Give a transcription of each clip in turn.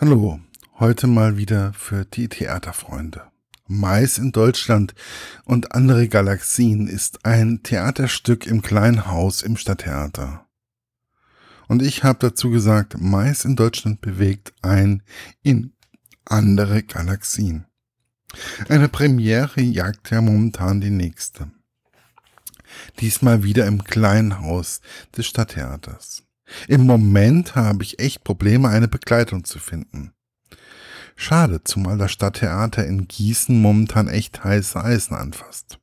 Hallo, heute mal wieder für die Theaterfreunde. Mais in Deutschland und andere Galaxien ist ein Theaterstück im kleinen Haus im Stadttheater. Und ich habe dazu gesagt, Mais in Deutschland bewegt ein in andere Galaxien. Eine Premiere jagt ja momentan die nächste. Diesmal wieder im kleinen Haus des Stadttheaters. Im Moment habe ich echt Probleme, eine Begleitung zu finden. Schade, zumal das Stadttheater in Gießen momentan echt heiße Eisen anfasst.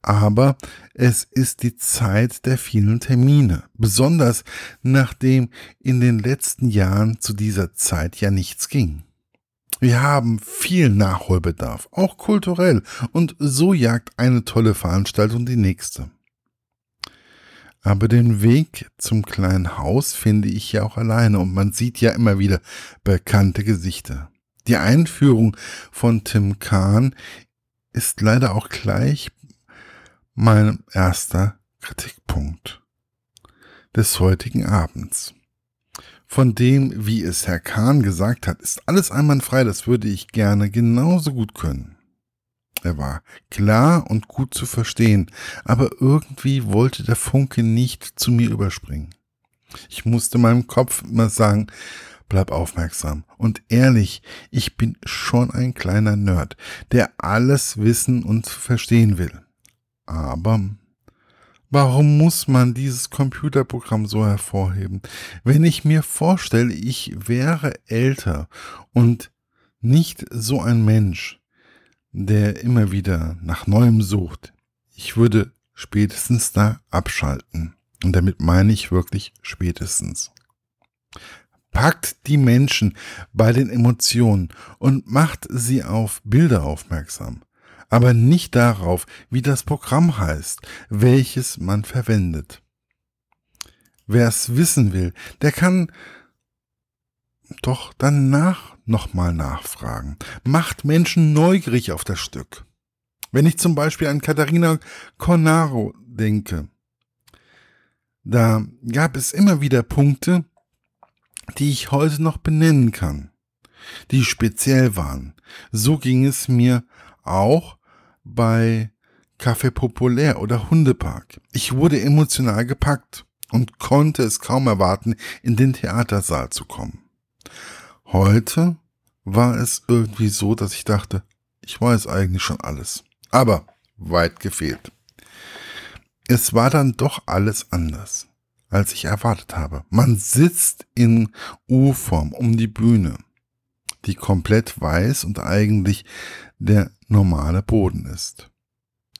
Aber es ist die Zeit der vielen Termine, besonders nachdem in den letzten Jahren zu dieser Zeit ja nichts ging. Wir haben viel Nachholbedarf, auch kulturell, und so jagt eine tolle Veranstaltung die nächste. Aber den Weg zum kleinen Haus finde ich ja auch alleine und man sieht ja immer wieder bekannte Gesichter. Die Einführung von Tim Kahn ist leider auch gleich mein erster Kritikpunkt des heutigen Abends. Von dem, wie es Herr Kahn gesagt hat, ist alles einwandfrei, das würde ich gerne genauso gut können. Er war klar und gut zu verstehen, aber irgendwie wollte der Funke nicht zu mir überspringen. Ich musste meinem Kopf immer sagen, bleib aufmerksam und ehrlich, ich bin schon ein kleiner Nerd, der alles wissen und verstehen will. Aber Warum muss man dieses Computerprogramm so hervorheben? Wenn ich mir vorstelle, ich wäre älter und nicht so ein Mensch, der immer wieder nach Neuem sucht. Ich würde spätestens da abschalten. Und damit meine ich wirklich spätestens. Packt die Menschen bei den Emotionen und macht sie auf Bilder aufmerksam, aber nicht darauf, wie das Programm heißt, welches man verwendet. Wer es wissen will, der kann doch danach nochmal nachfragen. Macht Menschen neugierig auf das Stück. Wenn ich zum Beispiel an Katharina Cornaro denke, da gab es immer wieder Punkte, die ich heute noch benennen kann, die speziell waren. So ging es mir auch bei Café Populär oder Hundepark. Ich wurde emotional gepackt und konnte es kaum erwarten, in den Theatersaal zu kommen. Heute war es irgendwie so, dass ich dachte, ich weiß eigentlich schon alles. Aber weit gefehlt. Es war dann doch alles anders, als ich erwartet habe. Man sitzt in U-Form um die Bühne, die komplett weiß und eigentlich der normale Boden ist.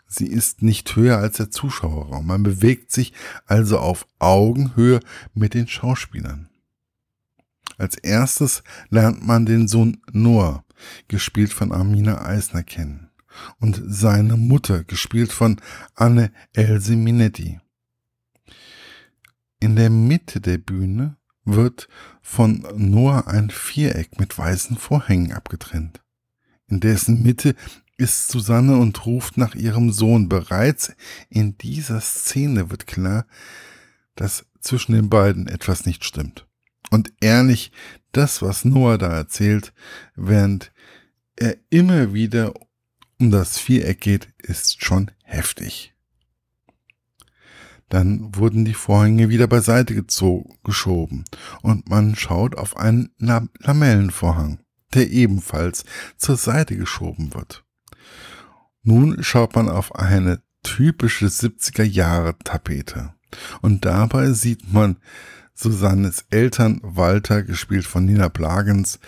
Sie ist nicht höher als der Zuschauerraum. Man bewegt sich also auf Augenhöhe mit den Schauspielern. Als erstes lernt man den Sohn Noah, gespielt von Amina Eisner, kennen und seine Mutter, gespielt von Anne Else Minetti. In der Mitte der Bühne wird von Noah ein Viereck mit weißen Vorhängen abgetrennt. In dessen Mitte ist Susanne und ruft nach ihrem Sohn. Bereits in dieser Szene wird klar, dass zwischen den beiden etwas nicht stimmt. Und ehrlich, das, was Noah da erzählt, während er immer wieder um das Viereck geht, ist schon heftig. Dann wurden die Vorhänge wieder beiseite gezogen, geschoben und man schaut auf einen Lamellenvorhang, der ebenfalls zur Seite geschoben wird. Nun schaut man auf eine typische 70er Jahre Tapete und dabei sieht man Susannes Eltern Walter, gespielt von Nina Plagens,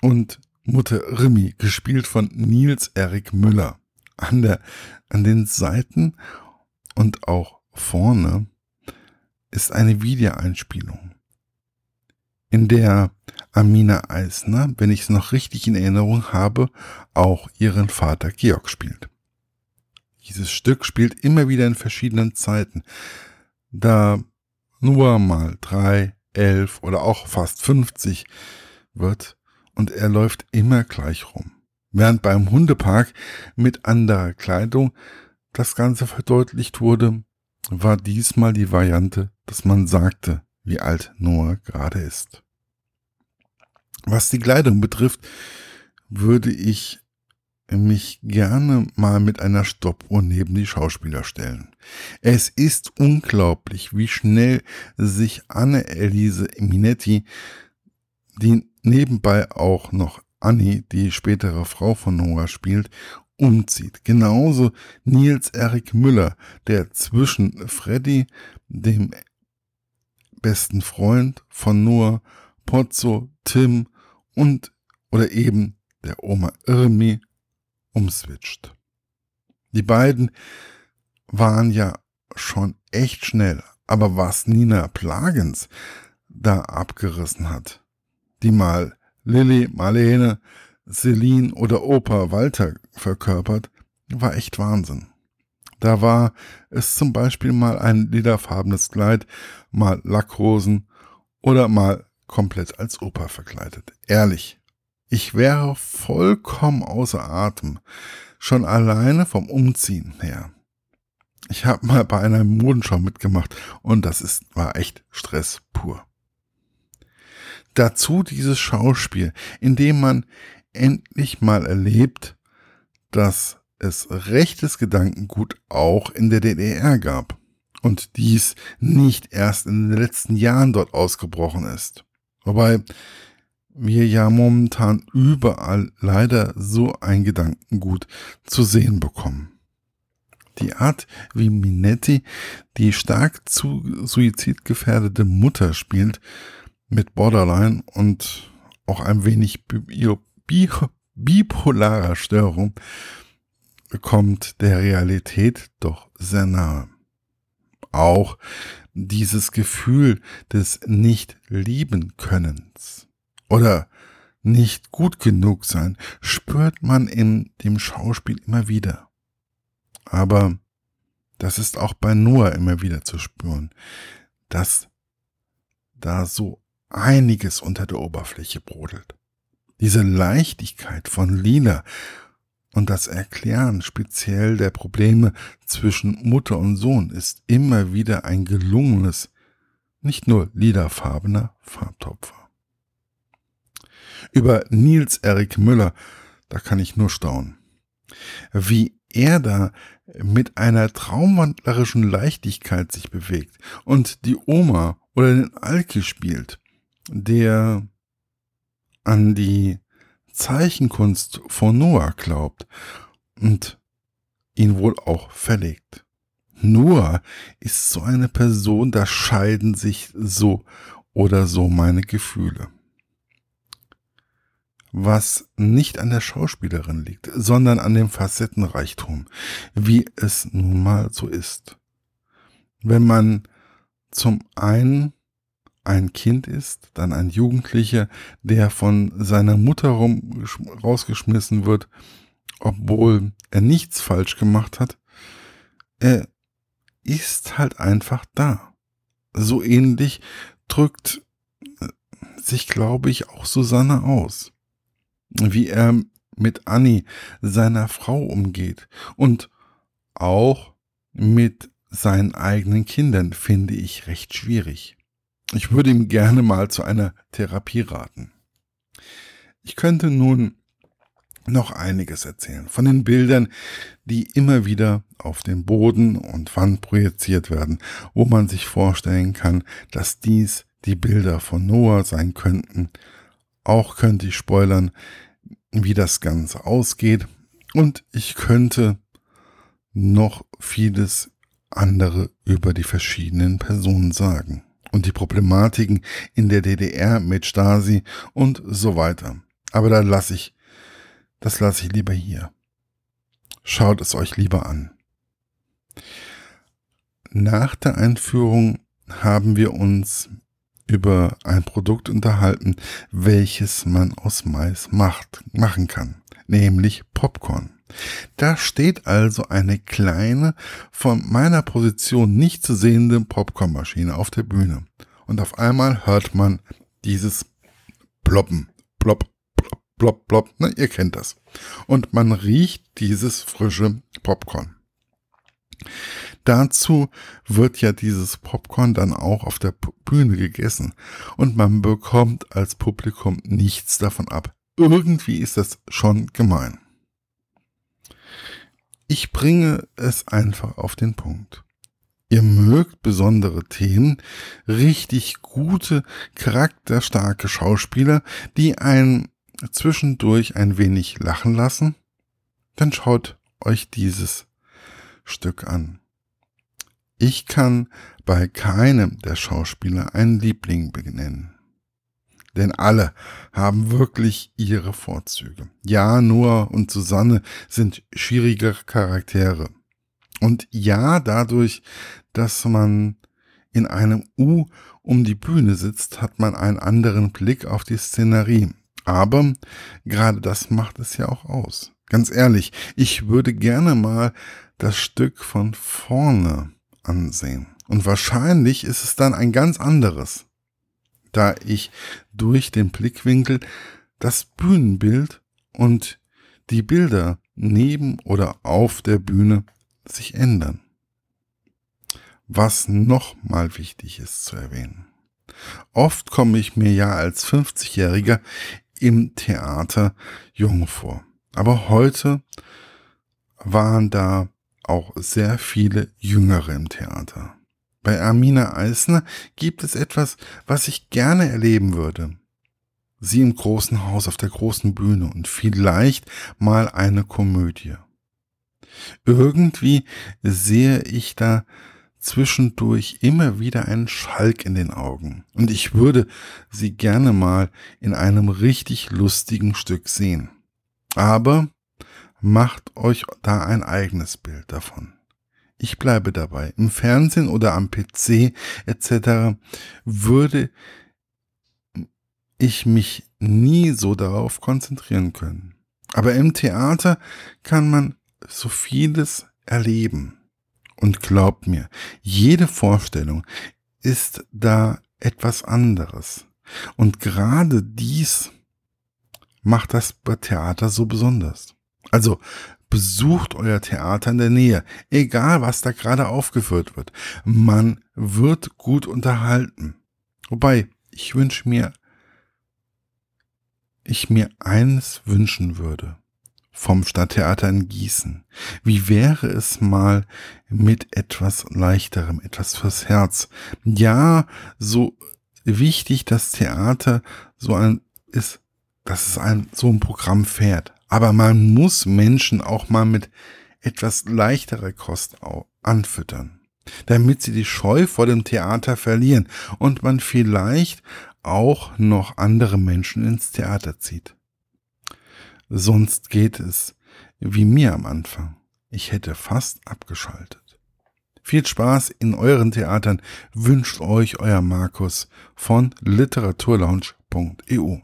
und Mutter Rimi, gespielt von Nils Erik Müller. An, der, an den Seiten und auch vorne ist eine Videoeinspielung, in der Amina Eisner, wenn ich es noch richtig in Erinnerung habe, auch ihren Vater Georg spielt. Dieses Stück spielt immer wieder in verschiedenen Zeiten. Da nur mal drei, elf oder auch fast 50 wird und er läuft immer gleich rum. Während beim Hundepark mit anderer Kleidung das Ganze verdeutlicht wurde, war diesmal die Variante, dass man sagte, wie alt Noah gerade ist. Was die Kleidung betrifft, würde ich mich gerne mal mit einer Stoppuhr neben die Schauspieler stellen. Es ist unglaublich, wie schnell sich Anne-Elise Minetti, die nebenbei auch noch Annie, die spätere Frau von Noah spielt, umzieht. Genauso Nils Erik Müller, der zwischen Freddy, dem besten Freund von Noah, Pozzo, Tim und oder eben der Oma Irmi umswitcht. Die beiden waren ja schon echt schnell, aber was Nina Plagens da abgerissen hat, die mal Lilly, Marlene, Celine oder Opa Walter verkörpert, war echt Wahnsinn. Da war es zum Beispiel mal ein lederfarbenes Kleid, mal Lackrosen oder mal komplett als Opa verkleidet. Ehrlich, ich wäre vollkommen außer Atem, schon alleine vom Umziehen her. Ich habe mal bei einer Modenschau mitgemacht und das ist, war echt Stress pur. Dazu dieses Schauspiel, in dem man endlich mal erlebt, dass es rechtes Gedankengut auch in der DDR gab und dies nicht erst in den letzten Jahren dort ausgebrochen ist. Wobei wir ja momentan überall leider so ein Gedankengut zu sehen bekommen. Die Art, wie Minetti die stark zu suizidgefährdete Mutter spielt, mit Borderline und auch ein wenig bipolarer Störung kommt der Realität doch sehr nahe. Auch dieses Gefühl des Nicht-Lieben-Könnens oder nicht gut genug sein spürt man in dem Schauspiel immer wieder. Aber das ist auch bei Noah immer wieder zu spüren, dass da so einiges unter der Oberfläche brodelt. Diese Leichtigkeit von Lila und das Erklären speziell der Probleme zwischen Mutter und Sohn ist immer wieder ein gelungenes, nicht nur lilafarbener Farbtopfer. Über Nils Erik Müller, da kann ich nur staunen. Wie er da mit einer traumwandlerischen Leichtigkeit sich bewegt und die Oma oder den Alki spielt, der an die Zeichenkunst von Noah glaubt und ihn wohl auch verlegt. Noah ist so eine Person, da scheiden sich so oder so meine Gefühle. Was nicht an der Schauspielerin liegt, sondern an dem Facettenreichtum, wie es nun mal so ist. Wenn man zum einen ein Kind ist, dann ein Jugendlicher, der von seiner Mutter rum, rausgeschmissen wird, obwohl er nichts falsch gemacht hat. Er ist halt einfach da. So ähnlich drückt äh, sich, glaube ich, auch Susanne aus. Wie er mit Annie, seiner Frau, umgeht und auch mit seinen eigenen Kindern finde ich recht schwierig. Ich würde ihm gerne mal zu einer Therapie raten. Ich könnte nun noch einiges erzählen von den Bildern, die immer wieder auf den Boden und Wand projiziert werden, wo man sich vorstellen kann, dass dies die Bilder von Noah sein könnten. Auch könnte ich spoilern, wie das Ganze ausgeht und ich könnte noch vieles andere über die verschiedenen Personen sagen und die Problematiken in der DDR mit Stasi und so weiter. Aber da lasse ich, das lasse ich lieber hier. Schaut es euch lieber an. Nach der Einführung haben wir uns über ein Produkt unterhalten, welches man aus Mais macht, machen kann, nämlich Popcorn. Da steht also eine kleine, von meiner Position nicht zu sehende Popcornmaschine auf der Bühne. Und auf einmal hört man dieses Ploppen, plopp, plopp, plopp, plopp, ne, ihr kennt das. Und man riecht dieses frische Popcorn. Dazu wird ja dieses Popcorn dann auch auf der Bühne gegessen und man bekommt als Publikum nichts davon ab. Irgendwie ist das schon gemein. Ich bringe es einfach auf den Punkt. Ihr mögt besondere Themen, richtig gute, charakterstarke Schauspieler, die einen zwischendurch ein wenig lachen lassen, dann schaut euch dieses Stück an. Ich kann bei keinem der Schauspieler einen Liebling benennen. Denn alle haben wirklich ihre Vorzüge. Ja, Noah und Susanne sind schwierige Charaktere. Und ja, dadurch, dass man in einem U um die Bühne sitzt, hat man einen anderen Blick auf die Szenerie. Aber gerade das macht es ja auch aus. Ganz ehrlich, ich würde gerne mal das Stück von vorne ansehen. Und wahrscheinlich ist es dann ein ganz anderes, da ich durch den Blickwinkel das Bühnenbild und die Bilder neben oder auf der Bühne sich ändern. Was nochmal wichtig ist zu erwähnen. Oft komme ich mir ja als 50-Jähriger im Theater jung vor. Aber heute waren da auch sehr viele Jüngere im Theater. Bei Amina Eisner gibt es etwas, was ich gerne erleben würde. Sie im großen Haus auf der großen Bühne und vielleicht mal eine Komödie. Irgendwie sehe ich da zwischendurch immer wieder einen Schalk in den Augen und ich würde sie gerne mal in einem richtig lustigen Stück sehen. Aber macht euch da ein eigenes Bild davon. Ich bleibe dabei. Im Fernsehen oder am PC etc. würde ich mich nie so darauf konzentrieren können. Aber im Theater kann man so vieles erleben. Und glaubt mir, jede Vorstellung ist da etwas anderes. Und gerade dies macht das Theater so besonders. Also besucht euer Theater in der Nähe, egal was da gerade aufgeführt wird. Man wird gut unterhalten. Wobei, ich wünsche mir, ich mir eines wünschen würde vom Stadttheater in Gießen. Wie wäre es mal mit etwas leichterem, etwas fürs Herz? Ja, so wichtig das Theater so ein ist, dass es ein so ein Programm fährt. Aber man muss Menschen auch mal mit etwas leichterer Kost anfüttern, damit sie die Scheu vor dem Theater verlieren und man vielleicht auch noch andere Menschen ins Theater zieht. Sonst geht es wie mir am Anfang. Ich hätte fast abgeschaltet. Viel Spaß in euren Theatern wünscht euch euer Markus von literaturlaunch.eu.